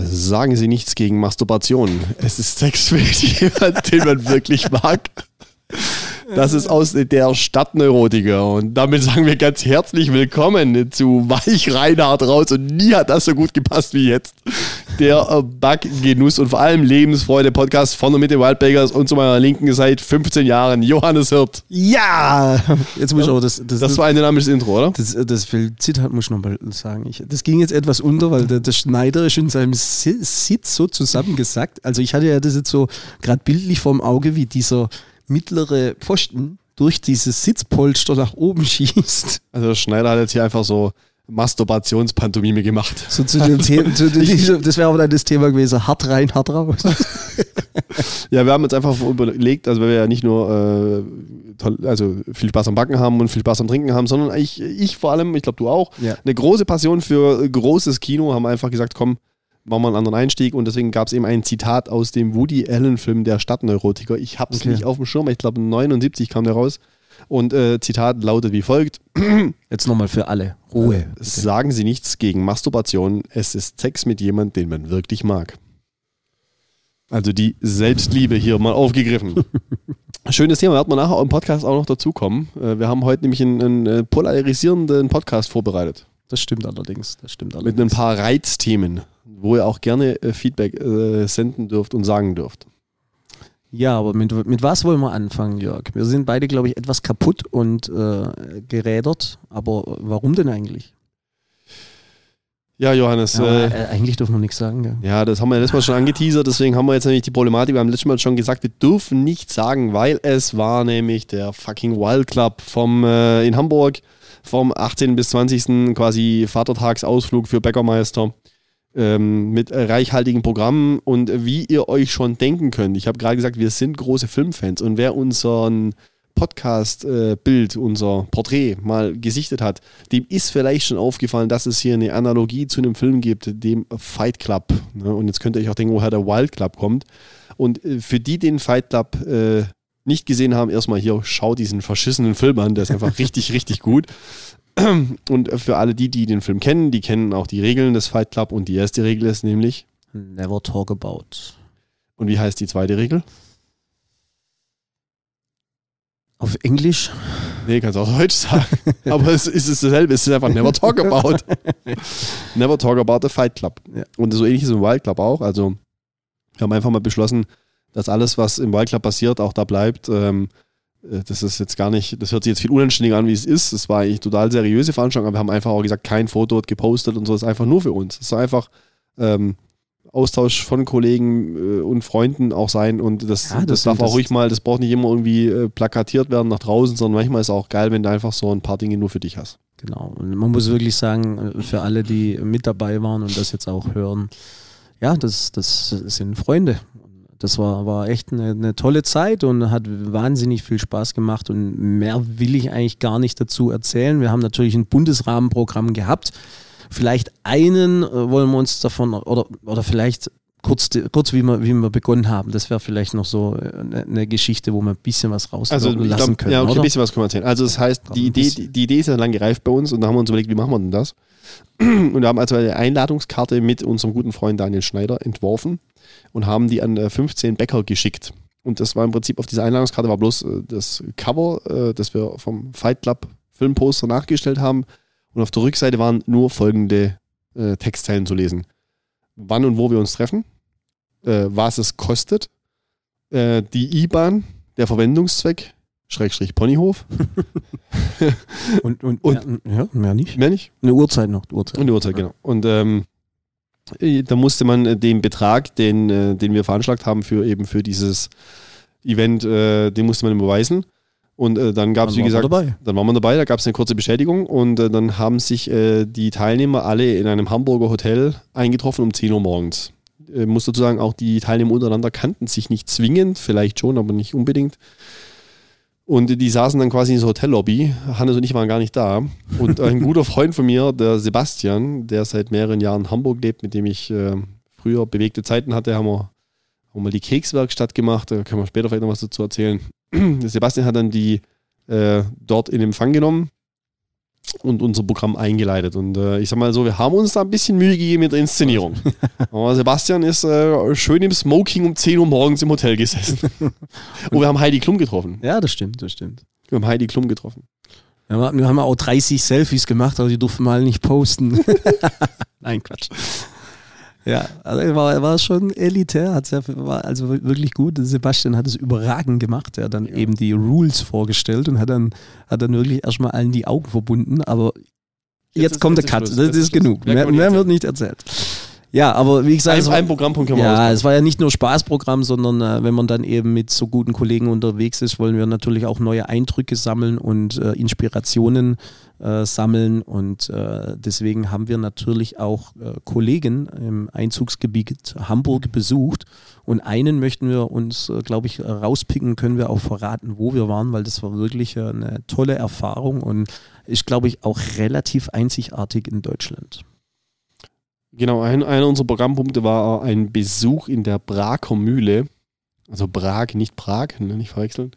Sagen Sie nichts gegen Masturbation. Es ist Sex für jemanden, den man wirklich mag. Das ist aus der Stadtneurotiker. Und damit sagen wir ganz herzlich willkommen zu Weich Reinhard raus. Und nie hat das so gut gepasst wie jetzt. Der äh, Backgenuss und vor allem Lebensfreude Podcast von und mit den Wildbakers und zu meiner Linken seit 15 Jahren Johannes Hirt. Ja! Jetzt muss ich aber das. Das, das war ein dynamisches Intro, oder? Das, das Zitat muss ich nochmal sagen. Ich, das ging jetzt etwas unter, weil der, der Schneider ist in seinem Sitz so zusammengesackt. Also ich hatte ja das jetzt so gerade bildlich vorm Auge, wie dieser mittlere Pfosten durch dieses Sitzpolster nach oben schießt. Also Schneider hat jetzt hier einfach so Masturbationspantomime gemacht. So zu dem Thema, zu dem, das wäre aber dann das Thema gewesen, hart rein, hart raus. ja, wir haben uns einfach überlegt, also weil wir ja nicht nur äh, toll, also viel Spaß am Backen haben und viel Spaß am Trinken haben, sondern ich, ich vor allem, ich glaube du auch, ja. eine große Passion für großes Kino, haben einfach gesagt, komm, machen wir einen anderen Einstieg und deswegen gab es eben ein Zitat aus dem Woody Allen-Film Der Stadtneurotiker. Ich habe es okay. nicht auf dem Schirm, ich glaube 79 kam der raus. Und äh, Zitat lautet wie folgt. Jetzt nochmal für alle. Ruhe. Äh, sagen Sie nichts gegen Masturbation. Es ist Sex mit jemandem, den man wirklich mag. Also die Selbstliebe hier mal aufgegriffen. Schönes Thema, wird man nachher im Podcast auch noch dazukommen. Äh, wir haben heute nämlich einen, einen äh, polarisierenden Podcast vorbereitet. Das stimmt allerdings. Das stimmt allerdings. Mit ein paar Reizthemen wo ihr auch gerne Feedback senden dürft und sagen dürft. Ja, aber mit, mit was wollen wir anfangen, Jörg? Wir sind beide, glaube ich, etwas kaputt und äh, gerädert. Aber warum denn eigentlich? Ja, Johannes. Ja, äh, eigentlich dürfen wir nichts sagen. Gell? Ja, das haben wir letztes Mal schon angeteasert, deswegen haben wir jetzt nämlich die Problematik. Wir haben letztes Mal schon gesagt, wir dürfen nichts sagen, weil es war nämlich der fucking Wild Club vom, äh, in Hamburg vom 18. bis 20. quasi Vatertagsausflug für Bäckermeister ähm, mit reichhaltigen Programmen und wie ihr euch schon denken könnt. Ich habe gerade gesagt, wir sind große Filmfans und wer unseren Podcast-Bild, äh, unser Porträt mal gesichtet hat, dem ist vielleicht schon aufgefallen, dass es hier eine Analogie zu einem Film gibt, dem Fight Club. Ne? Und jetzt könnt ihr euch auch denken, woher der Wild Club kommt. Und äh, für die den Fight Club äh, nicht gesehen haben, erstmal hier, schaut diesen verschissenen Film an, der ist einfach richtig, richtig gut. Und für alle die, die den Film kennen, die kennen auch die Regeln des Fight Club. Und die erste Regel ist nämlich Never talk about. Und wie heißt die zweite Regel? Auf Englisch? Nee, kannst auch Deutsch sagen. Aber es ist dasselbe. Es ist einfach Never talk about. never talk about the Fight Club. Ja. Und so ähnlich ist im Wild Club auch. Also, wir haben einfach mal beschlossen, dass alles, was im Wild Club passiert, auch da bleibt. Ähm, äh, das ist jetzt gar nicht, das hört sich jetzt viel unanständiger an, wie es ist. Das war eigentlich total seriöse Veranstaltung, aber wir haben einfach auch gesagt, kein Foto gepostet und so, das ist einfach nur für uns. Es soll einfach ähm, Austausch von Kollegen äh, und Freunden auch sein und das, ja, das, das darf auch ruhig mal, das braucht nicht immer irgendwie äh, plakatiert werden nach draußen, sondern manchmal ist es auch geil, wenn du einfach so ein paar Dinge nur für dich hast. Genau. Und man muss wirklich sagen, äh, für alle, die mit dabei waren und das jetzt auch hören, ja, das, das sind Freunde das war, war echt eine, eine, tolle Zeit und hat wahnsinnig viel Spaß gemacht und mehr will ich eigentlich gar nicht dazu erzählen. Wir haben natürlich ein Bundesrahmenprogramm gehabt. Vielleicht einen äh, wollen wir uns davon oder, oder vielleicht kurz, kurz wie, wir, wie wir begonnen haben. Das wäre vielleicht noch so eine, eine, Geschichte, wo wir ein bisschen was rauslassen also, lassen können. Ja, okay, oder? ein bisschen was können wir erzählen. Also das heißt, die Idee, die, die, Idee ist ja lang gereift bei uns und da haben wir uns überlegt, wie machen wir denn das? Und wir haben also eine Einladungskarte mit unserem guten Freund Daniel Schneider entworfen und haben die an 15 Bäcker geschickt. Und das war im Prinzip auf dieser Einladungskarte war bloß äh, das Cover, äh, das wir vom Fight Club Filmposter nachgestellt haben. Und auf der Rückseite waren nur folgende äh, Textzeilen zu lesen. Wann und wo wir uns treffen, was es kostet, die IBAN, der Verwendungszweck, Schrägstrich Ponyhof. und, und, und mehr, ja, mehr nicht? Mehr nicht? Eine Uhrzeit noch. Uhrzeit. Und eine Uhrzeit, genau. Und ähm, äh, da musste man äh, den Betrag, den, äh, den wir veranschlagt haben für eben für dieses Event, den musste man überweisen. Und äh, dann gab es, wie gesagt, dann waren wir dabei, da gab es eine kurze Beschädigung und äh, dann haben sich äh, die Teilnehmer alle in einem Hamburger Hotel eingetroffen um 10 Uhr morgens. Ich muss dazu sagen, auch die Teilnehmer untereinander kannten sich nicht zwingend, vielleicht schon, aber nicht unbedingt. Und die saßen dann quasi in der Hotellobby. Hannes und ich waren gar nicht da. Und ein guter Freund von mir, der Sebastian, der seit mehreren Jahren in Hamburg lebt, mit dem ich äh, früher bewegte Zeiten hatte, haben wir, haben wir die Kekswerkstatt gemacht. Da können wir später vielleicht noch was dazu erzählen. Sebastian hat dann die äh, dort in Empfang genommen. Und unser Programm eingeleitet. Und äh, ich sag mal so, wir haben uns da ein bisschen Mühe gegeben mit der Inszenierung. Aber Sebastian ist äh, schön im Smoking um 10 Uhr morgens im Hotel gesessen. und wir haben Heidi Klum getroffen. Ja, das stimmt, das stimmt. Wir haben Heidi Klum getroffen. Ja, wir haben auch 30 Selfies gemacht, aber die durften mal nicht posten. Nein, Quatsch. Ja, also war, war schon elitär, hat sehr, war also wirklich gut. Sebastian hat es überragend gemacht. Er hat dann ja. eben die Rules vorgestellt und hat dann, hat dann wirklich erstmal allen die Augen verbunden. Aber jetzt, jetzt kommt der Cut, das, das, ist genug. Mehr, mehr wird nicht erzählt. Ja, aber wie gesagt, ein, ein Programmpunkt können wir Ja, es war ja nicht nur Spaßprogramm, sondern äh, wenn man dann eben mit so guten Kollegen unterwegs ist, wollen wir natürlich auch neue Eindrücke sammeln und äh, Inspirationen äh, sammeln. Und äh, deswegen haben wir natürlich auch äh, Kollegen im Einzugsgebiet Hamburg besucht. Und einen möchten wir uns, äh, glaube ich, rauspicken, können wir auch verraten, wo wir waren, weil das war wirklich eine tolle Erfahrung und ist, glaube ich, auch relativ einzigartig in Deutschland. Genau, ein, einer unserer Programmpunkte war ein Besuch in der Braker Mühle. Also Prag, nicht Prag, ne, nicht verwechseln.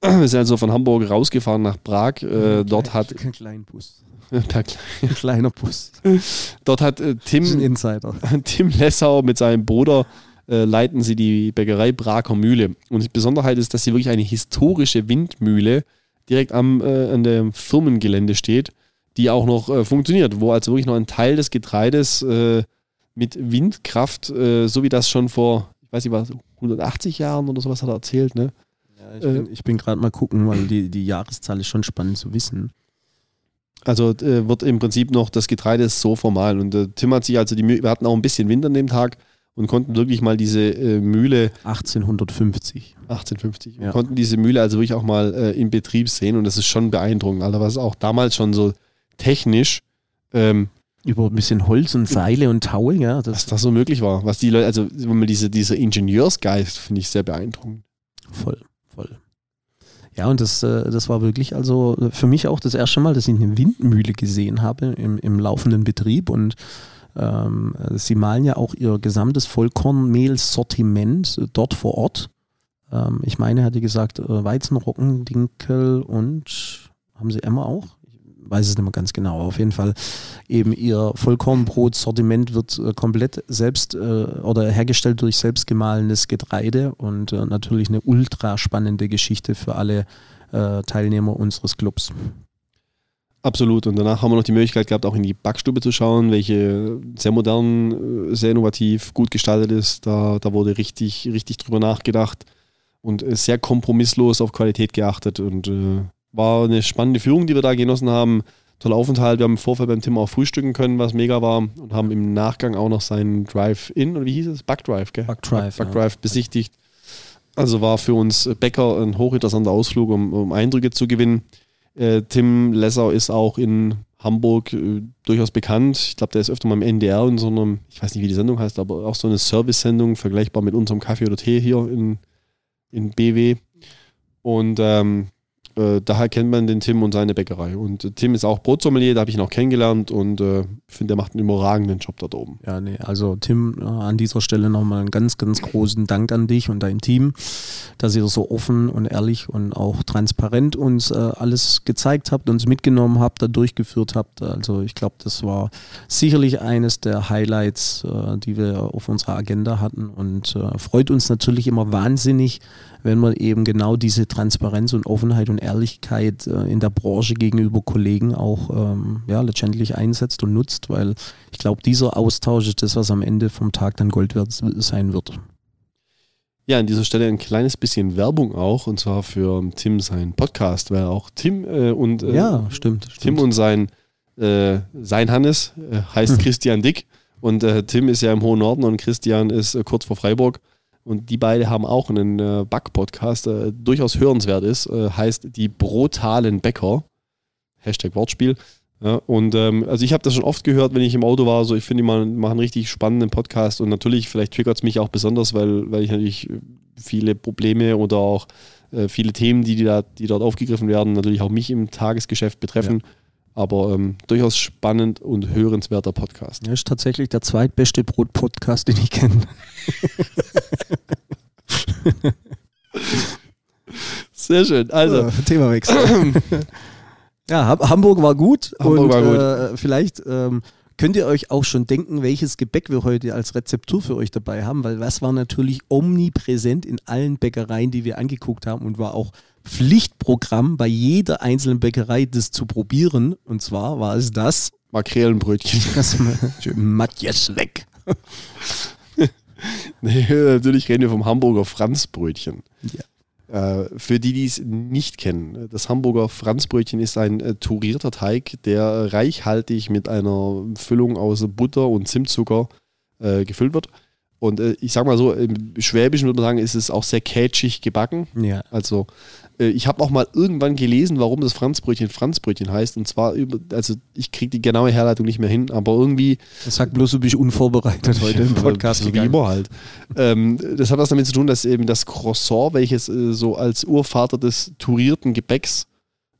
Wir sind also von Hamburg rausgefahren nach Prag. Äh, dort hat. Ein kleiner Bus. per kleiner Bus. Dort hat äh, Tim, Insider. Tim Lessau mit seinem Bruder äh, leiten sie die Bäckerei Braker Mühle. Und die Besonderheit ist, dass sie wirklich eine historische Windmühle direkt am, äh, an dem Firmengelände steht die auch noch äh, funktioniert, wo also wirklich noch ein Teil des Getreides äh, mit Windkraft, äh, so wie das schon vor, ich weiß nicht was, 180 Jahren oder sowas hat er erzählt, ne? Ja, ich bin, bin gerade mal gucken, weil die, die Jahreszahl ist schon spannend zu wissen. Also äh, wird im Prinzip noch das Getreide so formal und äh, Tim hat sich also die Mühle, wir hatten auch ein bisschen Wind an dem Tag und konnten wirklich mal diese äh, Mühle 1850 1850 ja. konnten diese Mühle also wirklich auch mal äh, in Betrieb sehen und das ist schon beeindruckend, Alter, was auch damals schon so technisch ähm, über ein bisschen Holz und Seile und Taue, ja. Das was das so möglich war. Was die Leute, also wenn man diese, dieser Ingenieursgeist finde ich sehr beeindruckend. Voll, voll. Ja, und das, äh, das war wirklich also für mich auch das erste Mal, dass ich eine Windmühle gesehen habe im, im laufenden Betrieb und ähm, sie malen ja auch ihr gesamtes Vollkornmehlsortiment dort vor Ort. Ähm, ich meine, hatte gesagt, äh, Weizenrocken, Dinkel und haben sie Emma auch? Weiß es nicht mehr ganz genau. Auf jeden Fall eben ihr Vollkornbrot-Sortiment wird äh, komplett selbst äh, oder hergestellt durch selbstgemahlenes Getreide und äh, natürlich eine ultra spannende Geschichte für alle äh, Teilnehmer unseres Clubs. Absolut. Und danach haben wir noch die Möglichkeit gehabt, auch in die Backstube zu schauen, welche sehr modern, äh, sehr innovativ, gut gestaltet ist. Da, da wurde richtig, richtig drüber nachgedacht und äh, sehr kompromisslos auf Qualität geachtet und äh, war eine spannende Führung, die wir da genossen haben. Toller Aufenthalt. Wir haben im Vorfeld beim Tim auch frühstücken können, was mega war. Und haben im Nachgang auch noch seinen Drive-In, oder wie hieß es? Backdrive, gell? Backdrive. Backdrive ja. besichtigt. Also war für uns Bäcker ein hochinteressanter Ausflug, um, um Eindrücke zu gewinnen. Äh, Tim Lessau ist auch in Hamburg äh, durchaus bekannt. Ich glaube, der ist öfter mal im NDR in so einem, ich weiß nicht, wie die Sendung heißt, aber auch so eine Service-Sendung, vergleichbar mit unserem Kaffee oder Tee hier in, in BW. Und ähm, äh, daher kennt man den Tim und seine Bäckerei. Und äh, Tim ist auch Brotsommelier, da habe ich ihn auch kennengelernt und äh, finde, der macht einen überragenden Job dort oben. Ja, nee, also Tim, äh, an dieser Stelle nochmal einen ganz, ganz großen Dank an dich und dein Team, dass ihr so offen und ehrlich und auch transparent uns äh, alles gezeigt habt, uns mitgenommen habt, da durchgeführt habt. Also ich glaube, das war sicherlich eines der Highlights, äh, die wir auf unserer Agenda hatten und freut uns natürlich immer wahnsinnig, wenn man eben genau diese Transparenz und Offenheit und Ehrlichkeit äh, in der Branche gegenüber Kollegen auch ähm, ja, letztendlich einsetzt und nutzt, weil ich glaube, dieser Austausch ist das, was am Ende vom Tag dann Gold wert sein wird. Ja, an dieser Stelle ein kleines bisschen Werbung auch, und zwar für Tim seinen Podcast, weil auch Tim äh, und äh, ja, stimmt, Tim stimmt. und sein, äh, sein Hannes äh, heißt hm. Christian Dick und äh, Tim ist ja im hohen Norden und Christian ist äh, kurz vor Freiburg und die beiden haben auch einen äh, Back-Podcast, der äh, durchaus hörenswert ist. Äh, heißt Die brutalen Bäcker. Hashtag Wortspiel. Ja, und ähm, also ich habe das schon oft gehört, wenn ich im Auto war. So, ich finde, die machen, machen einen richtig spannenden Podcast und natürlich, vielleicht triggert es mich auch besonders, weil, weil ich natürlich viele Probleme oder auch äh, viele Themen, die, die, da, die dort aufgegriffen werden, natürlich auch mich im Tagesgeschäft betreffen. Ja. Aber ähm, durchaus spannend und hörenswerter Podcast. Ja, ist tatsächlich der zweitbeste Brot-Podcast, den ich kenne. Sehr schön. Also, Themawechsel. Ja, Hamburg war gut. Hamburg und, war gut. Äh, vielleicht ähm, könnt ihr euch auch schon denken, welches Gebäck wir heute als Rezeptur für euch dabei haben, weil das war natürlich omnipräsent in allen Bäckereien, die wir angeguckt haben und war auch Pflichtprogramm bei jeder einzelnen Bäckerei, das zu probieren. Und zwar war es das. Makrelenbrötchen. Das Matjes weg. nee, natürlich reden wir vom Hamburger Franzbrötchen. Ja. Äh, für die, die es nicht kennen, das Hamburger Franzbrötchen ist ein äh, turierter Teig, der reichhaltig mit einer Füllung aus Butter und Zimtzucker äh, gefüllt wird. Und äh, ich sag mal so, im Schwäbischen würde man sagen, ist es auch sehr kätschig gebacken. Ja. Also ich habe auch mal irgendwann gelesen, warum das Franzbrötchen Franzbrötchen heißt. Und zwar, über, also ich kriege die genaue Herleitung nicht mehr hin, aber irgendwie. Das sagt bloß, du bist unvorbereitet heute im Podcast. Wie immer halt. Ähm, das hat was damit zu tun, dass eben das Croissant, welches äh, so als Urvater des turierten Gebäcks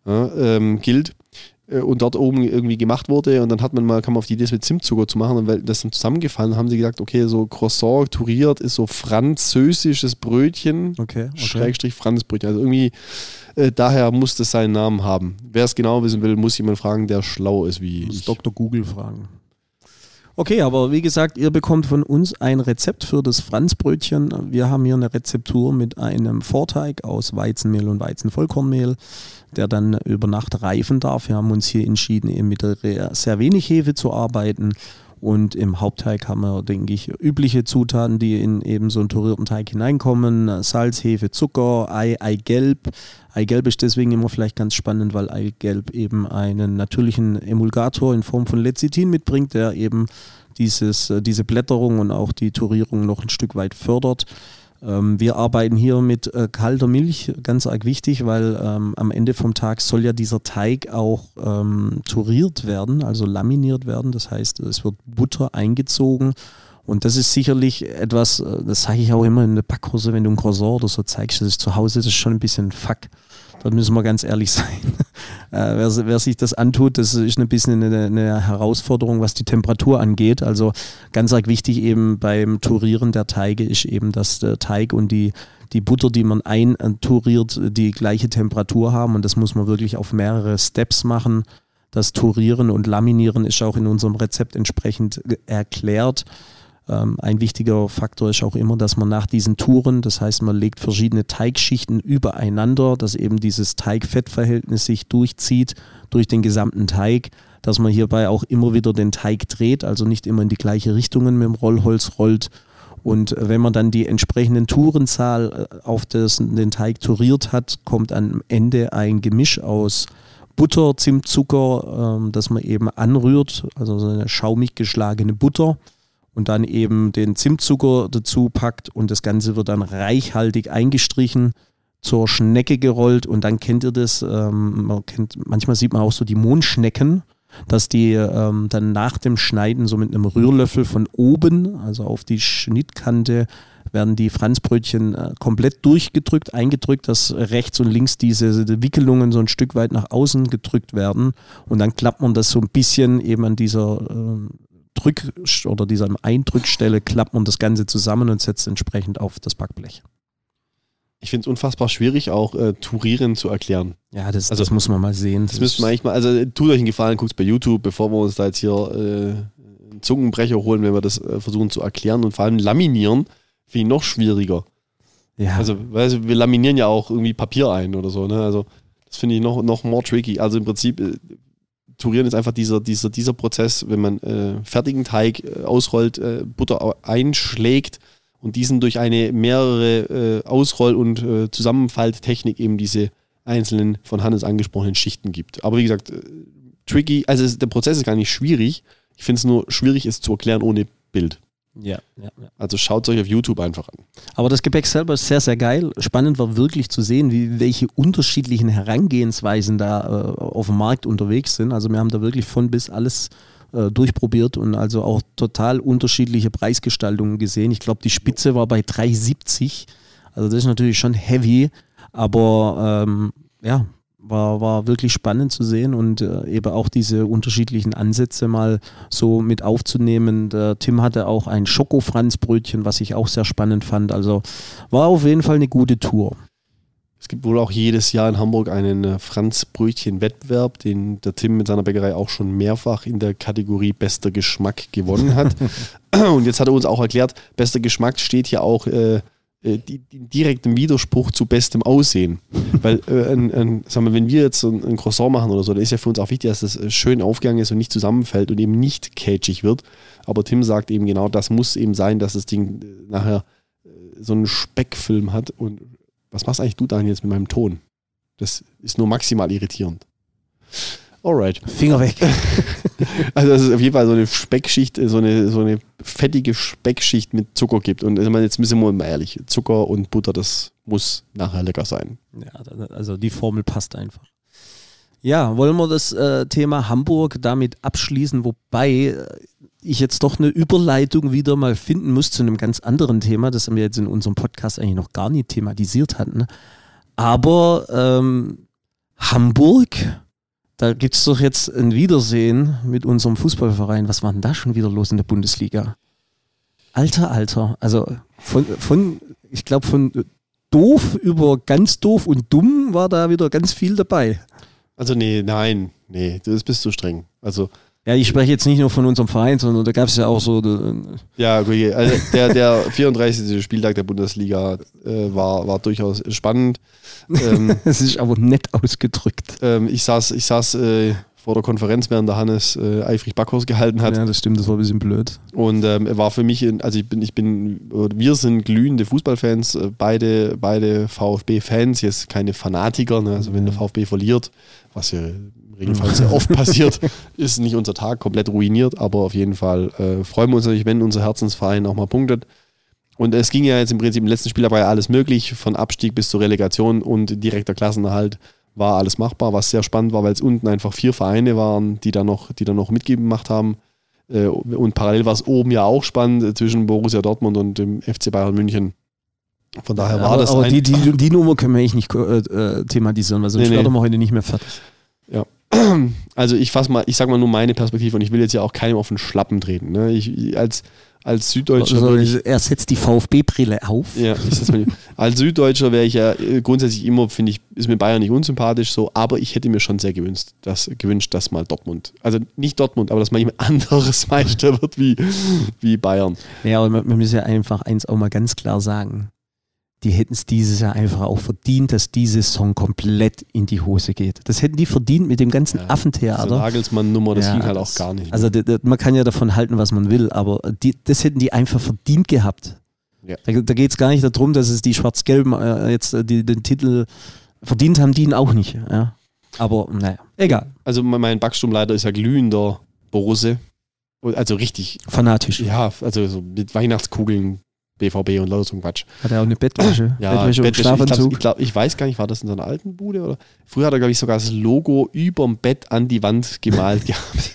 ja, ähm, gilt, äh, und dort oben irgendwie gemacht wurde und dann hat man mal, kam man auf die Idee, das mit Zimtzucker zu machen und weil das dann zusammengefallen, haben sie gesagt, okay, so Croissant touriert ist so französisches Brötchen, Okay, okay. Schrägstrich Franzbrötchen. Also irgendwie, äh, daher muss das seinen Namen haben. Wer es genau wissen will, muss jemand fragen, der schlau ist wie Muss ich. Dr. Google fragen. Okay, aber wie gesagt, ihr bekommt von uns ein Rezept für das Franzbrötchen. Wir haben hier eine Rezeptur mit einem Vorteig aus Weizenmehl und Weizenvollkornmehl, der dann über Nacht reifen darf. Wir haben uns hier entschieden, eben mit sehr wenig Hefe zu arbeiten. Und im Hauptteig haben wir, denke ich, übliche Zutaten, die in eben so einen turierten Teig hineinkommen. Salz, Hefe, Zucker, Ei, Eigelb. Eigelb ist deswegen immer vielleicht ganz spannend, weil Eigelb eben einen natürlichen Emulgator in Form von Lecithin mitbringt, der eben dieses, äh, diese Blätterung und auch die Turierung noch ein Stück weit fördert. Ähm, wir arbeiten hier mit äh, kalter Milch, ganz arg wichtig, weil ähm, am Ende vom Tag soll ja dieser Teig auch ähm, turiert werden, also laminiert werden. Das heißt, es wird Butter eingezogen. Und das ist sicherlich etwas, äh, das sage ich auch immer in der Backkurse, wenn du ein Croissant oder so zeigst, das ist zu Hause, das ist schon ein bisschen fuck. Da müssen wir ganz ehrlich sein. Äh, wer, wer, sich das antut, das ist ein bisschen eine, eine, Herausforderung, was die Temperatur angeht. Also ganz arg wichtig eben beim Turieren der Teige ist eben, dass der Teig und die, die Butter, die man einturiert, die gleiche Temperatur haben. Und das muss man wirklich auf mehrere Steps machen. Das Turieren und Laminieren ist auch in unserem Rezept entsprechend erklärt. Ähm, ein wichtiger Faktor ist auch immer, dass man nach diesen Touren, das heißt, man legt verschiedene Teigschichten übereinander, dass eben dieses Teig-Fett-Verhältnis sich durchzieht durch den gesamten Teig, dass man hierbei auch immer wieder den Teig dreht, also nicht immer in die gleiche Richtung mit dem Rollholz rollt. Und wenn man dann die entsprechenden Tourenzahl äh, auf das, den Teig turiert hat, kommt am Ende ein Gemisch aus Butter, Zimtzucker, ähm, das man eben anrührt, also so eine schaumig geschlagene Butter und dann eben den Zimtzucker dazu packt und das Ganze wird dann reichhaltig eingestrichen, zur Schnecke gerollt und dann kennt ihr das, ähm, man kennt, manchmal sieht man auch so die Mondschnecken, dass die ähm, dann nach dem Schneiden so mit einem Rührlöffel von oben, also auf die Schnittkante, werden die Franzbrötchen äh, komplett durchgedrückt, eingedrückt, dass rechts und links diese Wickelungen so ein Stück weit nach außen gedrückt werden. Und dann klappt man das so ein bisschen eben an dieser äh, Drück- oder dieser Eindrückstelle klappt man das Ganze zusammen und setzt entsprechend auf das Backblech. Ich finde es unfassbar schwierig, auch äh, Tourieren zu erklären. Ja, das, also, das muss man mal sehen. Das, das müsste man eigentlich mal, also tut euch einen Gefallen, guckt bei YouTube, bevor wir uns da jetzt hier äh, einen Zungenbrecher holen, wenn wir das äh, versuchen zu erklären und vor allem laminieren, finde ich noch schwieriger. Ja. Also, weißt du, wir laminieren ja auch irgendwie Papier ein oder so, ne? Also, das finde ich noch, noch more tricky. Also im Prinzip, Turieren ist einfach dieser, dieser, dieser Prozess, wenn man äh, fertigen Teig äh, ausrollt, äh, Butter einschlägt und diesen durch eine mehrere äh, Ausroll- und äh, Zusammenfalttechnik eben diese einzelnen von Hannes angesprochenen Schichten gibt. Aber wie gesagt, tricky, also der Prozess ist gar nicht schwierig. Ich finde es nur schwierig, es zu erklären ohne Bild. Ja, ja, ja. Also schaut es euch auf YouTube einfach an. Aber das Gebäck selber ist sehr, sehr geil. Spannend war wirklich zu sehen, wie, welche unterschiedlichen Herangehensweisen da äh, auf dem Markt unterwegs sind. Also wir haben da wirklich von bis alles äh, durchprobiert und also auch total unterschiedliche Preisgestaltungen gesehen. Ich glaube, die Spitze war bei 3,70. Also das ist natürlich schon heavy, aber ähm, ja, war, war wirklich spannend zu sehen und äh, eben auch diese unterschiedlichen Ansätze mal so mit aufzunehmen. Der Tim hatte auch ein Schokofranzbrötchen, was ich auch sehr spannend fand. Also war auf jeden Fall eine gute Tour. Es gibt wohl auch jedes Jahr in Hamburg einen äh, Franz-Brötchen-Wettbewerb, den der Tim mit seiner Bäckerei auch schon mehrfach in der Kategorie bester Geschmack gewonnen hat. Und jetzt hat er uns auch erklärt, bester Geschmack steht hier auch äh, äh die, die direktem Widerspruch zu bestem Aussehen. Weil, äh, ein, ein, sagen wir, wenn wir jetzt ein, ein, Croissant machen oder so, dann ist ja für uns auch wichtig, dass das äh, schön aufgegangen ist und nicht zusammenfällt und eben nicht kätschig wird. Aber Tim sagt eben genau, das muss eben sein, dass das Ding nachher so einen Speckfilm hat und was machst eigentlich du dann jetzt mit meinem Ton? Das ist nur maximal irritierend. Alright. Finger weg. also, dass es auf jeden Fall so eine Speckschicht, so eine, so eine fettige Speckschicht mit Zucker gibt. Und jetzt müssen wir mal ehrlich, Zucker und Butter, das muss nachher lecker sein. Ja, also die Formel passt einfach. Ja, wollen wir das äh, Thema Hamburg damit abschließen, wobei äh, ich jetzt doch eine Überleitung wieder mal finden muss zu einem ganz anderen Thema, das wir jetzt in unserem Podcast eigentlich noch gar nicht thematisiert hatten. Aber ähm, Hamburg, da gibt es doch jetzt ein Wiedersehen mit unserem Fußballverein. Was war denn da schon wieder los in der Bundesliga? Alter, alter. Also von, von ich glaube, von doof über ganz doof und dumm war da wieder ganz viel dabei. Also nee, nein, nee, das bist du streng. Also ja, ich spreche jetzt nicht nur von unserem Verein, sondern da gab es ja auch so. Äh, ja, okay. Also der, der 34. Spieltag der Bundesliga äh, war, war durchaus spannend. Ähm, es ist aber nett ausgedrückt. Ähm, ich saß, ich saß äh, vor der Konferenz, während der Hannes äh, eifrig Backhus gehalten hat. Ja, das stimmt, das war ein bisschen blöd. Und ähm, er war für mich, also ich bin, ich bin, wir sind glühende Fußballfans, äh, beide, beide VfB-Fans, jetzt keine Fanatiker. Ne? Also wenn der VfB verliert, was ja im Regelfall sehr oft passiert, ist nicht unser Tag komplett ruiniert, aber auf jeden Fall äh, freuen wir uns natürlich, wenn unser Herzensverein auch mal punktet. Und es ging ja jetzt im Prinzip im letzten Spiel ja alles möglich, von Abstieg bis zur Relegation und direkter Klassenerhalt war alles machbar, was sehr spannend war, weil es unten einfach vier Vereine waren, die da noch, die da noch mitgemacht haben. Äh, und parallel war es oben ja auch spannend äh, zwischen Borussia Dortmund und dem FC Bayern München. Von daher war aber, das. Aber die, die, die Nummer können wir eigentlich nicht äh, äh, thematisieren, weil sonst nee, werden wir heute nicht mehr fertig. Ja. Also ich fasse mal, ich sag mal nur meine Perspektive und ich will jetzt ja auch keinem auf den Schlappen treten. Ne? Ich, als, als Süddeutscher. Also, ich, er setzt die VfB-Brille auf. Ja, als Süddeutscher wäre ich ja äh, grundsätzlich immer, finde ich, ist mir Bayern nicht unsympathisch so, aber ich hätte mir schon sehr gewünscht, dass, gewünscht, dass mal Dortmund, also nicht Dortmund, aber dass mal jemand anderes Meister wird wie, wie Bayern. Ja, aber man, man muss ja einfach eins auch mal ganz klar sagen die hätten es dieses Jahr einfach auch verdient, dass diese Song komplett in die Hose geht. Das hätten die verdient mit dem ganzen ja, Affentheater. Diese Nagelsmann-Nummer, das ja, ging halt auch gar nicht. Also man kann ja davon halten, was man will, aber die, das hätten die einfach verdient gehabt. Ja. Da, da geht es gar nicht darum, dass es die Schwarz-Gelben äh, jetzt äh, die, den Titel verdient haben, die ihn auch nicht. Ja. Aber naja, egal. Also mein Backsturmleiter ist ja glühender Borusse. Also richtig. Fanatisch. Ja, also so mit Weihnachtskugeln BVB und lauter so Quatsch. Hat er auch eine Bettwäsche? ja, Bettwäsche, Bettwäsche und Schlafanzug? Ich, glaub, ich, weiß gar nicht, war das in seiner alten Bude? Oder? Früher hat er, glaube ich, sogar das Logo überm Bett an die Wand gemalt gehabt.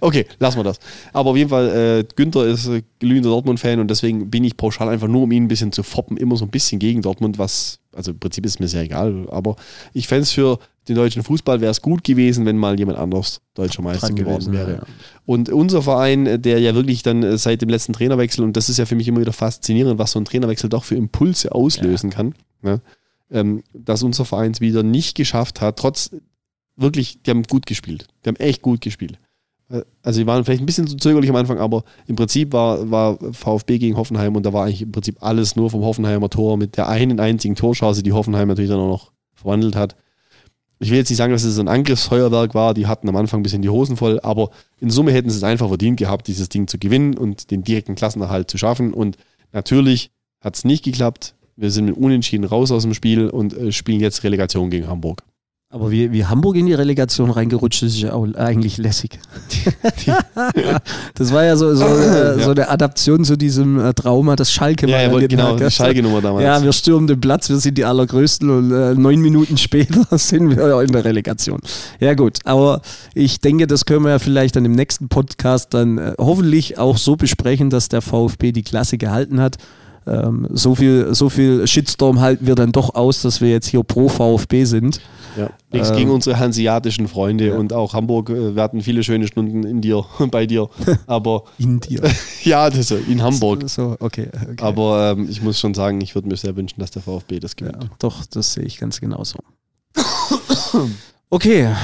okay, lassen wir das. Aber auf jeden Fall, äh, Günther ist äh, glühender Dortmund-Fan und deswegen bin ich pauschal einfach nur, um ihn ein bisschen zu foppen, immer so ein bisschen gegen Dortmund, was, also im Prinzip ist mir sehr egal, aber ich fände es für den deutschen Fußball wäre es gut gewesen, wenn mal jemand anders deutscher Meister geworden wäre. Ja. Und unser Verein, der ja wirklich dann äh, seit dem letzten Trainerwechsel, und das ist ja für mich immer wieder faszinierend, was so ein Trainerwechsel doch für Impulse auslösen ja. kann, ne? ähm, dass unser Verein es wieder nicht geschafft hat, trotz wirklich, die haben gut gespielt. Die haben echt gut gespielt. Äh, also die waren vielleicht ein bisschen zu zögerlich am Anfang, aber im Prinzip war, war VfB gegen Hoffenheim und da war eigentlich im Prinzip alles nur vom Hoffenheimer Tor mit der einen einzigen Torschance, die Hoffenheim natürlich dann auch noch verwandelt hat ich will jetzt nicht sagen, dass es ein Angriffsfeuerwerk war, die hatten am Anfang ein bisschen die Hosen voll, aber in Summe hätten sie es einfach verdient gehabt, dieses Ding zu gewinnen und den direkten Klassenerhalt zu schaffen. Und natürlich hat es nicht geklappt. Wir sind mit Unentschieden raus aus dem Spiel und äh, spielen jetzt Relegation gegen Hamburg. Aber wie, wie Hamburg in die Relegation reingerutscht ist, ist ja auch eigentlich lässig. das war ja so, so, äh, so eine Adaption zu diesem äh, Trauma, das Schalke ja, mal ja, genau, die Schalke-Nummer damals. Ja, wir stürmen den Platz, wir sind die allergrößten und äh, neun Minuten später sind wir in der Relegation. Ja gut, aber ich denke, das können wir ja vielleicht dann im nächsten Podcast dann äh, hoffentlich auch so besprechen, dass der VfB die Klasse gehalten hat ähm, so viel, so viel Shitstorm halten wir dann doch aus, dass wir jetzt hier pro VfB sind. Ja. Nichts Ähm, gegen unsere hanseatischen Freunde ja. und auch Hamburg. äh, Wir hatten viele schöne Stunden in dir, bei dir. Aber In dir. ja, das in Hamburg. So, okay. okay. Aber ähm, ich muss schon sagen, ich würde mir sehr wünschen, dass der VfB das gewinnt. Ja, doch, das sehe ich ganz genauso. Okay,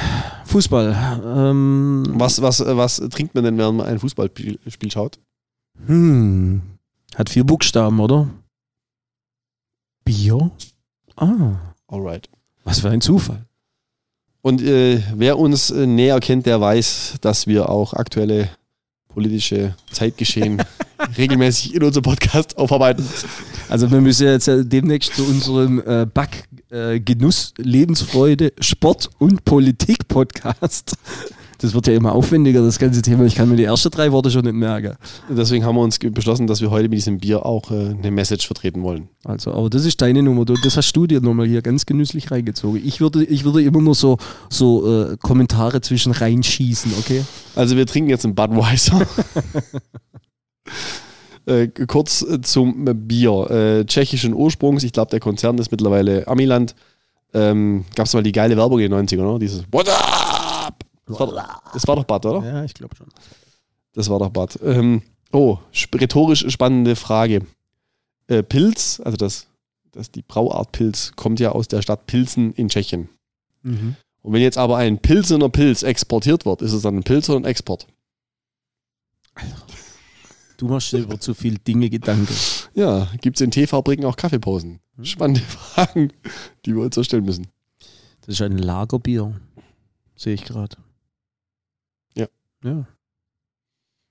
Fußball. Ähm, Was, was, äh, was trinkt man denn, während man ein Fußballspiel Spiel schaut? Hm. Hat vier Buchstaben, oder? Bier? Ah, Alright. Was für ein Zufall. Und äh, wer uns äh, näher kennt, der weiß, dass wir auch aktuelle politische Zeitgeschehen regelmäßig in unserem Podcast aufarbeiten. Also wir müssen jetzt ja demnächst zu unserem äh, Back äh, Genuss, Lebensfreude, Sport und Politik Podcast. Das wird ja immer aufwendiger, das ganze Thema. Ich kann mir die ersten drei Worte schon nicht merken. Deswegen haben wir uns beschlossen, dass wir heute mit diesem Bier auch äh, eine Message vertreten wollen. Also, aber das ist deine Nummer. Du, das hast du dir nochmal hier ganz genüsslich reingezogen. Ich würde, ich würde immer nur so, so äh, Kommentare zwischen reinschießen, okay? Also wir trinken jetzt einen Budweiser. äh, kurz äh, zum Bier. Äh, tschechischen Ursprungs, ich glaube der Konzern ist mittlerweile Amiland. Ähm, Gab es mal die geile Werbung in den 90ern, oder? Dieses What up? Das war, doch- das war doch Bud, oder? Ja, ich glaube schon. Das war doch Bud. Ähm, oh, rhetorisch spannende Frage. Äh, Pilz, also das, das, die Brauart Pilz, kommt ja aus der Stadt Pilsen in Tschechien. Mhm. Und wenn jetzt aber ein Pilsener Pilz exportiert wird, ist es dann ein Pilz oder ein Export? Du machst dir über zu viele Dinge Gedanken. Ja, gibt es in Teefabriken auch Kaffeepausen? Spannende Fragen, die wir uns so stellen müssen. Das ist ein Lagerbier. Sehe ich gerade. Ja.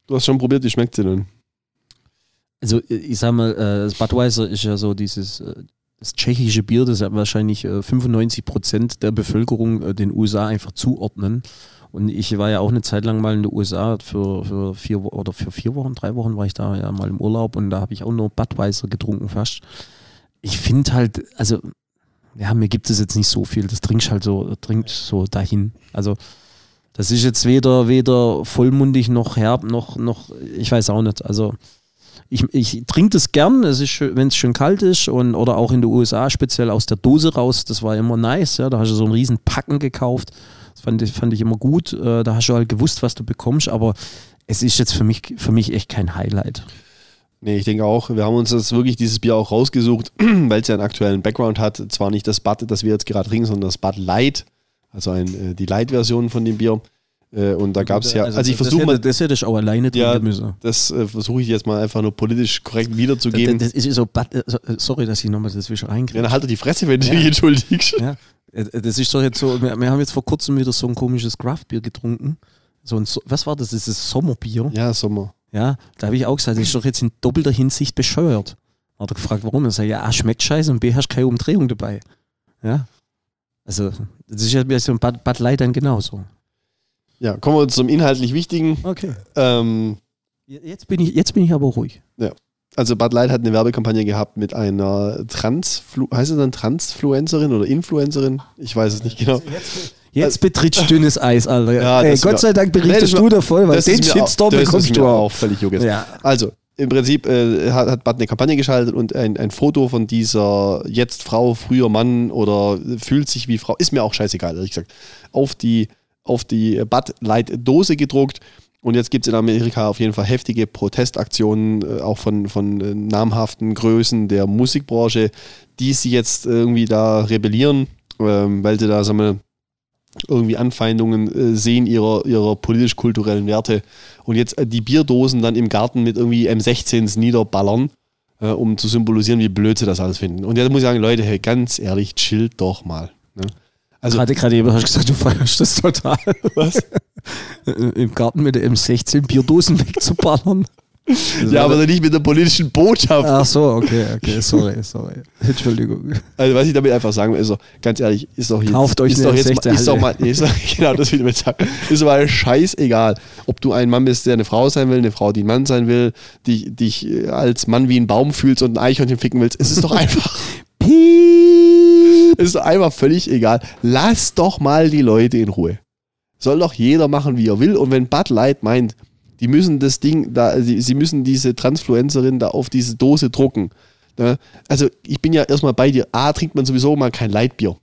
Du hast schon probiert, wie schmeckt sie denn? Also ich sag mal, äh, das Budweiser ist ja so dieses äh, das tschechische Bier, das wahrscheinlich äh, 95 Prozent der Bevölkerung äh, den USA einfach zuordnen. Und ich war ja auch eine Zeit lang mal in den USA für, für vier oder für vier Wochen, drei Wochen war ich da ja mal im Urlaub und da habe ich auch nur Budweiser getrunken fast. Ich finde halt, also ja, mir gibt es jetzt nicht so viel. Das trinkst halt so, trinkst so dahin. Also das ist jetzt weder, weder vollmundig noch herb, noch, noch, ich weiß auch nicht. Also ich, ich trinke das gern, es ist wenn es schön kalt ist und oder auch in den USA speziell aus der Dose raus, das war immer nice, ja, da hast du so einen riesen Packen gekauft, das fand ich, fand ich immer gut, äh, da hast du halt gewusst, was du bekommst, aber es ist jetzt für mich, für mich echt kein Highlight. Nee, ich denke auch, wir haben uns das wirklich dieses Bier auch rausgesucht, weil es ja einen aktuellen Background hat. Zwar nicht das Bud, das wir jetzt gerade trinken, sondern das Bud Light, also ein, äh, die Light-Version von dem Bier. Äh, und da gab es ja, also, ich das versuche mal, das hätte ich auch alleine Ja, trinken müssen. das äh, versuche ich jetzt mal einfach nur politisch korrekt wiederzugeben. Das, das ist so, sorry, dass ich nochmal dazwischen ja, reinkriege. dann halt die Fresse, wenn du Ja. dich entschuldigst. Ja, äh, das ist doch jetzt so, wir, wir haben jetzt vor kurzem wieder so ein komisches Craftbier getrunken. So ein, was war das? Das ist Sommerbier. Ja, Sommer. Ja, da habe ich auch gesagt, das ist doch jetzt in doppelter Hinsicht bescheuert. Hat er gefragt, warum? Er sagt, ja, A, schmeckt scheiße und B, hast keine Umdrehung dabei. Ja. Also, das ist ja wie so Bad, Bad dann genauso. Ja, kommen wir zum inhaltlich Wichtigen. Okay. Ähm, Jetzt bin ich, jetzt bin ich aber ruhig. also Bud Light hat eine Werbekampagne gehabt mit einer Transflu heißt es dann Transfluencerin oder Influencerin? Ich weiß es nicht genau. Jetzt betrittst du dünnes Eis, Alter. Ja, Ey, Gott sei Dank berichtest du wär- da voll, weil den Shitstorm das bekommst ist du auch. völlig juckes. Ja. Also, im Prinzip äh, hat, hat Bud eine Kampagne geschaltet und ein, ein Foto von dieser jetzt Frau, früher Mann oder fühlt sich wie Frau, ist mir auch scheißegal, ehrlich gesagt, auf die, auf die Bud Light Dose gedruckt. Und jetzt gibt es in Amerika auf jeden Fall heftige Protestaktionen, äh, auch von, von äh, namhaften Größen der Musikbranche, die sie jetzt irgendwie da rebellieren, ähm, weil sie da, sagen wir, irgendwie Anfeindungen äh, sehen ihrer, ihrer politisch-kulturellen Werte und jetzt äh, die Bierdosen dann im Garten mit irgendwie M16s niederballern, äh, um zu symbolisieren, wie blöd sie das alles finden. Und jetzt muss ich sagen, Leute, hey, ganz ehrlich, chillt doch mal. Ne? Also, Gerade, gerade eben hast du gesagt, du feierst das total. was? Im Garten mit der M16 Bierdosen wegzuballern. Ja, aber nicht mit der politischen Botschaft. Ach so, okay, okay, sorry, sorry. Entschuldigung. Also, was ich damit einfach sagen will, ist doch, ganz ehrlich, ist doch jetzt, Kauft euch ist doch jetzt mal, 16 ist doch mal, ist doch, genau, das will ich damit sagen, ist doch mal scheißegal, ob du ein Mann bist, der eine Frau sein will, eine Frau, die ein Mann sein will, die dich äh, als Mann wie ein Baum fühlst und ein Eichhörnchen ficken willst. Es ist doch einfach, Piep. es ist doch einfach völlig egal. Lass doch mal die Leute in Ruhe. Soll doch jeder machen, wie er will. Und wenn Bud Light meint, die müssen das Ding da, sie, sie müssen diese Transfluencerin da auf diese Dose drucken. Ne? Also ich bin ja erstmal bei dir. A, trinkt man sowieso mal kein Lightbier.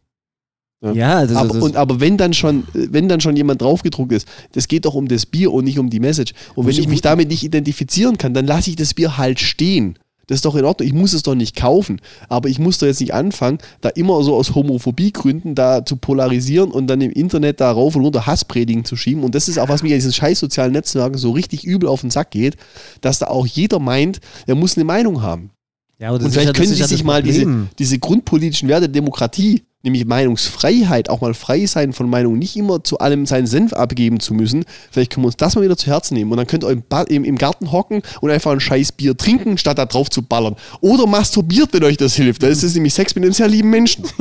Ja, Ja, das, aber, das, und, aber wenn dann schon, wenn dann schon jemand draufgedruckt ist, das geht doch um das Bier und nicht um die Message. Und wenn ich mich damit nicht identifizieren kann, dann lasse ich das Bier halt stehen. Das ist doch in Ordnung. Ich muss es doch nicht kaufen. Aber ich muss doch jetzt nicht anfangen, da immer so aus Homophobiegründen da zu polarisieren und dann im Internet da rauf und runter Hasspredigen zu schieben. Und das ist auch, was mir in diesen scheiß sozialen Netzwerken so richtig übel auf den Sack geht, dass da auch jeder meint, er muss eine Meinung haben. ja, Und vielleicht ja, können sie sich mal diese, diese grundpolitischen Werte Demokratie, nämlich Meinungsfreiheit, auch mal frei sein von Meinung, nicht immer zu allem seinen Senf abgeben zu müssen. Vielleicht können wir uns das mal wieder zu Herzen nehmen. Und dann könnt ihr im, ba im, im Garten hocken und einfach ein scheiß Bier trinken, statt da drauf zu ballern. Oder masturbiert, wenn euch das hilft. Da ist es nämlich Sex mit einem sehr lieben Menschen.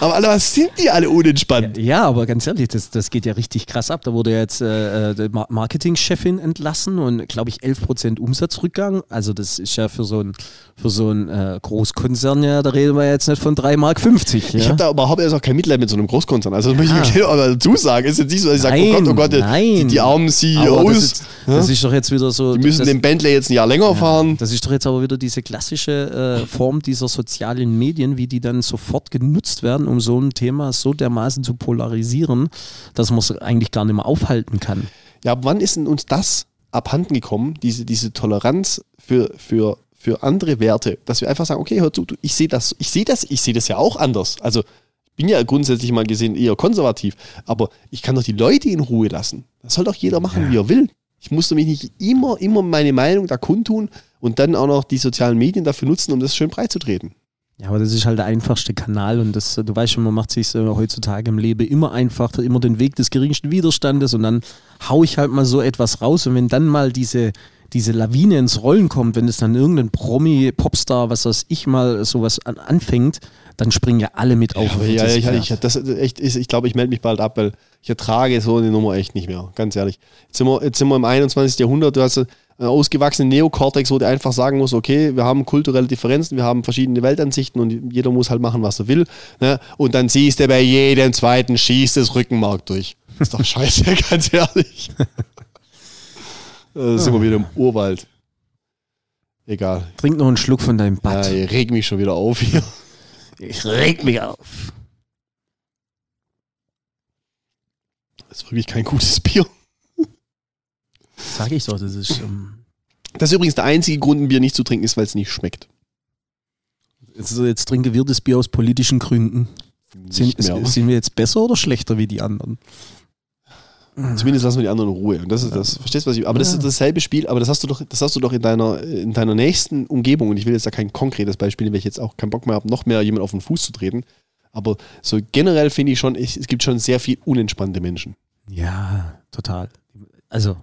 Aber alle, was sind die alle unentspannt? Ja, aber ganz ehrlich, das, das geht ja richtig krass ab. Da wurde ja jetzt äh, äh, Marketingchefin entlassen und glaube ich 11% Umsatzrückgang. Also das ist ja für so ein für so ein äh, Großkonzern ja, da reden wir jetzt nicht von 3,50 Mark. 50, Ich ja? habe da überhaupt erst auch kein Mitleid mit so einem Großkonzern. Also das möchte Ah. ich aber dazu sagen. Ist jetzt nicht so, dass ich sage, oh Gott, oh Gott, die, die armen CEOs, das, ist, das ist doch jetzt wieder so. die müssen das, den Bentley jetzt ein Jahr länger fahren. Das ist doch jetzt aber wieder diese klassische äh, Form dieser sozialen Medien, wie die dann sofort genutzt werden, um so ein Thema so dermaßen zu polarisieren, dass man es eigentlich gar nicht mehr aufhalten kann. Ja, ab wann ist denn uns das abhanden gekommen, diese, diese Toleranz für, für, für andere Werte, dass wir einfach sagen, okay, hör zu, du, ich sehe das, ich sehe das, ich sehe das ja auch anders. Also ich bin ja grundsätzlich mal gesehen eher konservativ, aber ich kann doch die Leute in Ruhe lassen. Das soll doch jeder machen, wie er will. Ich musste mich nicht immer, immer meine Meinung da kundtun und dann auch noch die sozialen Medien dafür nutzen, um das schön breit zu treten. Ja, aber das ist halt der einfachste Kanal und das, du weißt schon, man macht sich äh, heutzutage im Leben immer einfacher, immer den Weg des geringsten Widerstandes und dann hau ich halt mal so etwas raus und wenn dann mal diese, diese Lawine ins Rollen kommt, wenn es dann irgendein Promi, Popstar, was weiß ich mal sowas an, anfängt, dann springen ja alle mit auf. Ja, das ich, ich, das echt ist, ich glaube, ich melde mich bald ab, weil ich ertrage so eine Nummer echt nicht mehr, ganz ehrlich. Jetzt sind wir, jetzt sind wir im 21. Jahrhundert, du hast einen ausgewachsenen Neokortex, wo du einfach sagen musst, okay, wir haben kulturelle Differenzen, wir haben verschiedene Weltansichten und jeder muss halt machen, was er will. Ne? Und dann siehst du bei jedem zweiten schießt das Rückenmark durch. Das ist doch scheiße, ganz ehrlich. Da sind wir wieder im Urwald. Egal. Trink noch einen Schluck von deinem Ja, Bad. ich reg mich schon wieder auf hier. ich reg mich auf. Das ist wirklich kein gutes Bier. Sag ich doch, das ist. Ähm, Das ist übrigens der einzige Grund, ein Bier nicht zu trinken, ist, weil es nicht schmeckt. jetzt, jetzt trinken wir das Bier aus politischen Gründen. Sind, sind wir jetzt besser oder schlechter wie die anderen? Zumindest lassen wir die anderen in Ruhe. Und das ist das. Verstehst du, was ich. Aber das Ja. ist dasselbe Spiel, aber das hast du doch, das hast du doch in deiner, in deiner nächsten Umgebung. Und ich will jetzt da kein konkretes Beispiel, weil ich jetzt auch keinen Bock mehr habe, noch mehr jemand auf den Fuß zu treten. Aber so generell finde ich schon, ich, es gibt schon sehr viel unentspannte Menschen. Ja, total. Also,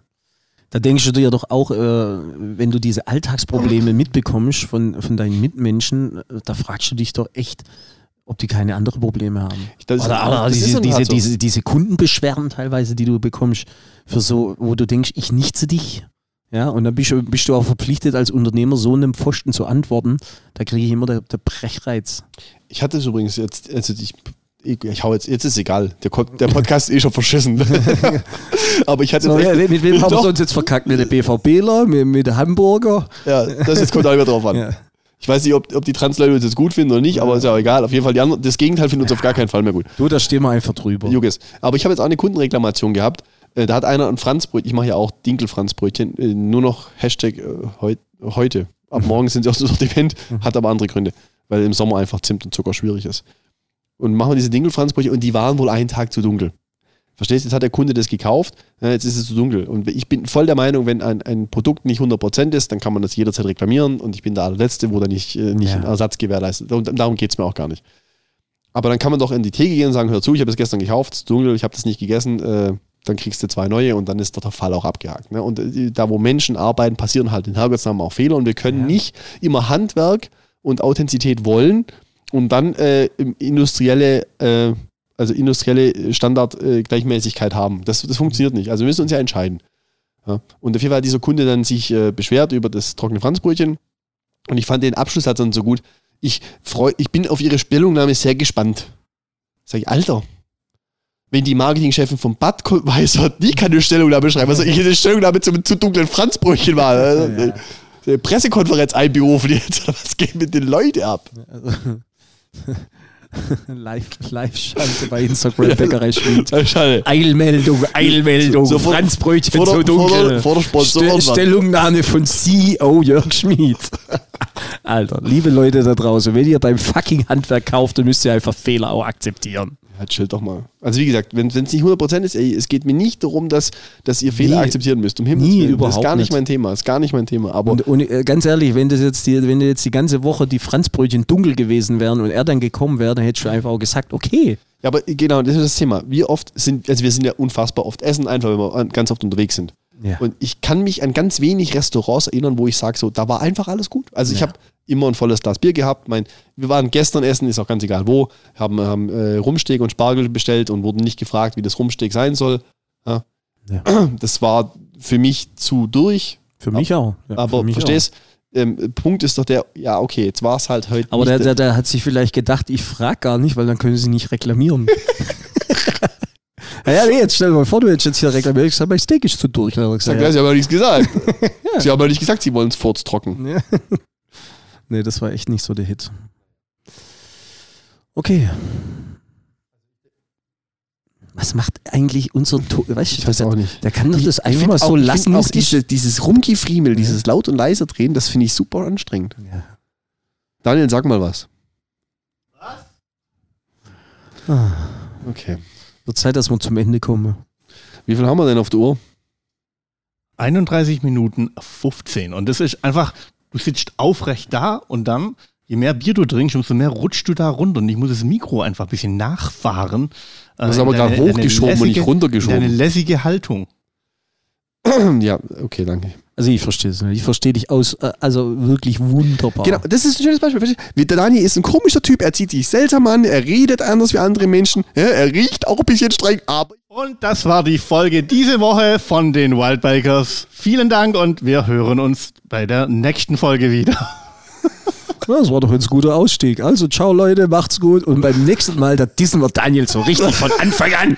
da denkst du dir doch auch, äh, wenn du diese Alltagsprobleme mitbekommst von, von deinen Mitmenschen, äh, da fragst du dich doch echt, ob die keine anderen Probleme haben. Das oder oder das diese, diese, so. diese, diese Kundenbeschwerden teilweise, die du bekommst, für so, wo du denkst, ich nichte dich. Ja, und dann bist du, bist du auch verpflichtet, als Unternehmer so einem Pfosten zu antworten. Da kriege ich immer der, der Brechreiz. Ich hatte es übrigens jetzt, also ich, ich, ich hau jetzt, jetzt ist egal. Der, der Podcast ist eh schon verschissen. aber ich hatte So, jetzt ja, mit wem haben wir uns jetzt verkackt? Mit der BVBler, mit, mit der Hamburger? ja, das jetzt kommt auch wieder drauf an. Ja. Ich weiß nicht, ob, ob die Trans-Leute uns jetzt gut finden oder nicht, aber ist ja auch egal. Auf jeden Fall, die anderen, das Gegenteil findet uns auf gar keinen Fall mehr gut. Du, da stehen wir einfach drüber. Juges. Aber ich habe jetzt auch eine Kundenreklamation gehabt. Äh, Da hat einer ein Franzbrötchen, ich mache ja auch Dinkel-Franzbrötchen, äh, nur noch Hashtag äh, heut, heute. Ab morgen sind sie aus dem Sortiment, hat aber andere Gründe, weil im Sommer einfach Zimt und Zucker schwierig ist. Und machen wir diese Dinkel-Franzbrötchen und die waren wohl einen Tag zu dunkel. Verstehst du? Jetzt hat der Kunde das gekauft, ja, jetzt ist es zu dunkel. Und ich bin voll der Meinung, wenn ein, ein Produkt nicht 100% ist, dann kann man das jederzeit reklamieren und ich bin der Letzte, wo da nicht, äh, nicht Ja. ein Ersatz gewährleistet. Und darum geht es mir auch gar nicht. Aber dann kann man doch in die Theke gehen und sagen, hör zu, ich habe es gestern gekauft, es ist dunkel, ich habe das nicht gegessen, äh, dann kriegst du zwei neue und dann ist doch der Fall auch abgehakt. Ne? Und äh, da, wo Menschen arbeiten, passieren halt in Herrgottsnamen auch Fehler und wir können Ja. nicht immer Handwerk und Authentizität wollen und dann äh, industrielle, äh, also industrielle Standard-Gleichmäßigkeit haben. Das, das funktioniert nicht. Also wir müssen uns ja entscheiden. Ja? Und auf jeden Fall hat dieser Kunde dann sich äh, beschwert über das trockene Franzbrötchen und ich fand den Abschlusssatz dann so gut. Ich, freu, ich bin auf Ihre Stellungnahme sehr gespannt. Sag ich, Alter, wenn die Marketingchefin vom Bad weiß, hat die keine Stellungnahme schreiben, also ich eine Stellungnahme zum zu dunklen Franzbrötchen war. äh, Ja. Eine Pressekonferenz einberufen jetzt. Was geht mit den Leuten ab? live, live bei Instagram Bäckerei Schmied. Schade. Eilmeldung, Eilmeldung, So vor- Franzbrötchen vor so dunkel. vor vor der Sponsorenwand. Ste Stellungnahme von CEO Jörg Schmied. Alter, liebe Leute da draußen, wenn ihr beim fucking Handwerk kauft, dann müsst ihr einfach Fehler auch akzeptieren. Ja, chill doch mal. Also wie gesagt, wenn es nicht 100% ist, ey, es geht mir nicht darum, dass, dass ihr Fehler Nie. akzeptieren müsst. Um Himmels Willen. Das ist gar nicht nicht. mein Thema. ist gar nicht mein Thema. Aber Und, und äh, ganz ehrlich, wenn das jetzt die, wenn jetzt die ganze Woche die Franzbrötchen dunkel gewesen wären und er dann gekommen wäre, dann hättest du einfach auch gesagt, okay. Ja, aber genau, das ist das Thema. Wie oft sind, also wir sind ja unfassbar oft essen, einfach wenn wir ganz oft unterwegs sind. Ja. Und ich kann mich an ganz wenig Restaurants erinnern, wo ich sage, so, da war einfach alles gut. Also ich Ja. habe immer ein volles Glas Bier gehabt. Mein, wir waren gestern essen, ist auch ganz egal wo, haben, haben äh, Rumsteak und Spargel bestellt und wurden nicht gefragt, wie das Rumsteak sein soll. Ja. Das war für mich zu durch. Für mich auch. Aber mich verstehst, ähm, Punkt ist doch der, ja, okay, jetzt war es halt heute. Aber der, der, der hat sich vielleicht gedacht, ich frage gar nicht, weil dann können sie nicht reklamieren. ja, ja, nee, jetzt stell dir mal vor, du hättest jetzt hier sag, mein Steak ist zu durch. Dann hat er Sag, gesagt, Sie haben ja nichts gesagt. Sie haben ja nicht gesagt, Sie wollen es furztrocken. ja. nee, das war echt nicht so der Hit. Okay. Was macht eigentlich unser to Weißt Ich weiß auch nicht. Der kann doch das Ich einfach mal auch- so lassen, auch diese, dieses Rumgefriemel, dieses laut und leise drehen, das finde ich super anstrengend. Ja. Daniel, sag mal was. Ah, Okay. Wird Zeit, dass wir zum Ende kommen. Wie viel haben wir denn auf der Uhr? 31 Minuten 15. Und das ist einfach, du sitzt aufrecht da und dann, je mehr Bier du trinkst, umso mehr rutschst du da runter. Und ich muss das Mikro einfach ein bisschen nachfahren. Du hast Äh, aber gerade hochgeschoben und nicht lässige- runtergeschoben. in Deine lässige Haltung. ja, okay, danke. Also ich verstehe es nicht. Ich verstehe dich aus, äh, also wirklich wunderbar. Genau, das ist ein schönes Beispiel. Der Daniel ist ein komischer Typ, er zieht sich seltsam an, er redet anders wie andere Menschen, er riecht auch ein bisschen streng, aber Und das war die Folge diese Woche von den Wildbikers. Vielen Dank und wir hören uns bei der nächsten Folge wieder. Ja, das war doch jetzt ein guter Ausstieg. Also ciao Leute, macht's gut und beim nächsten Mal, da dissen wir Daniel so richtig von Anfang an.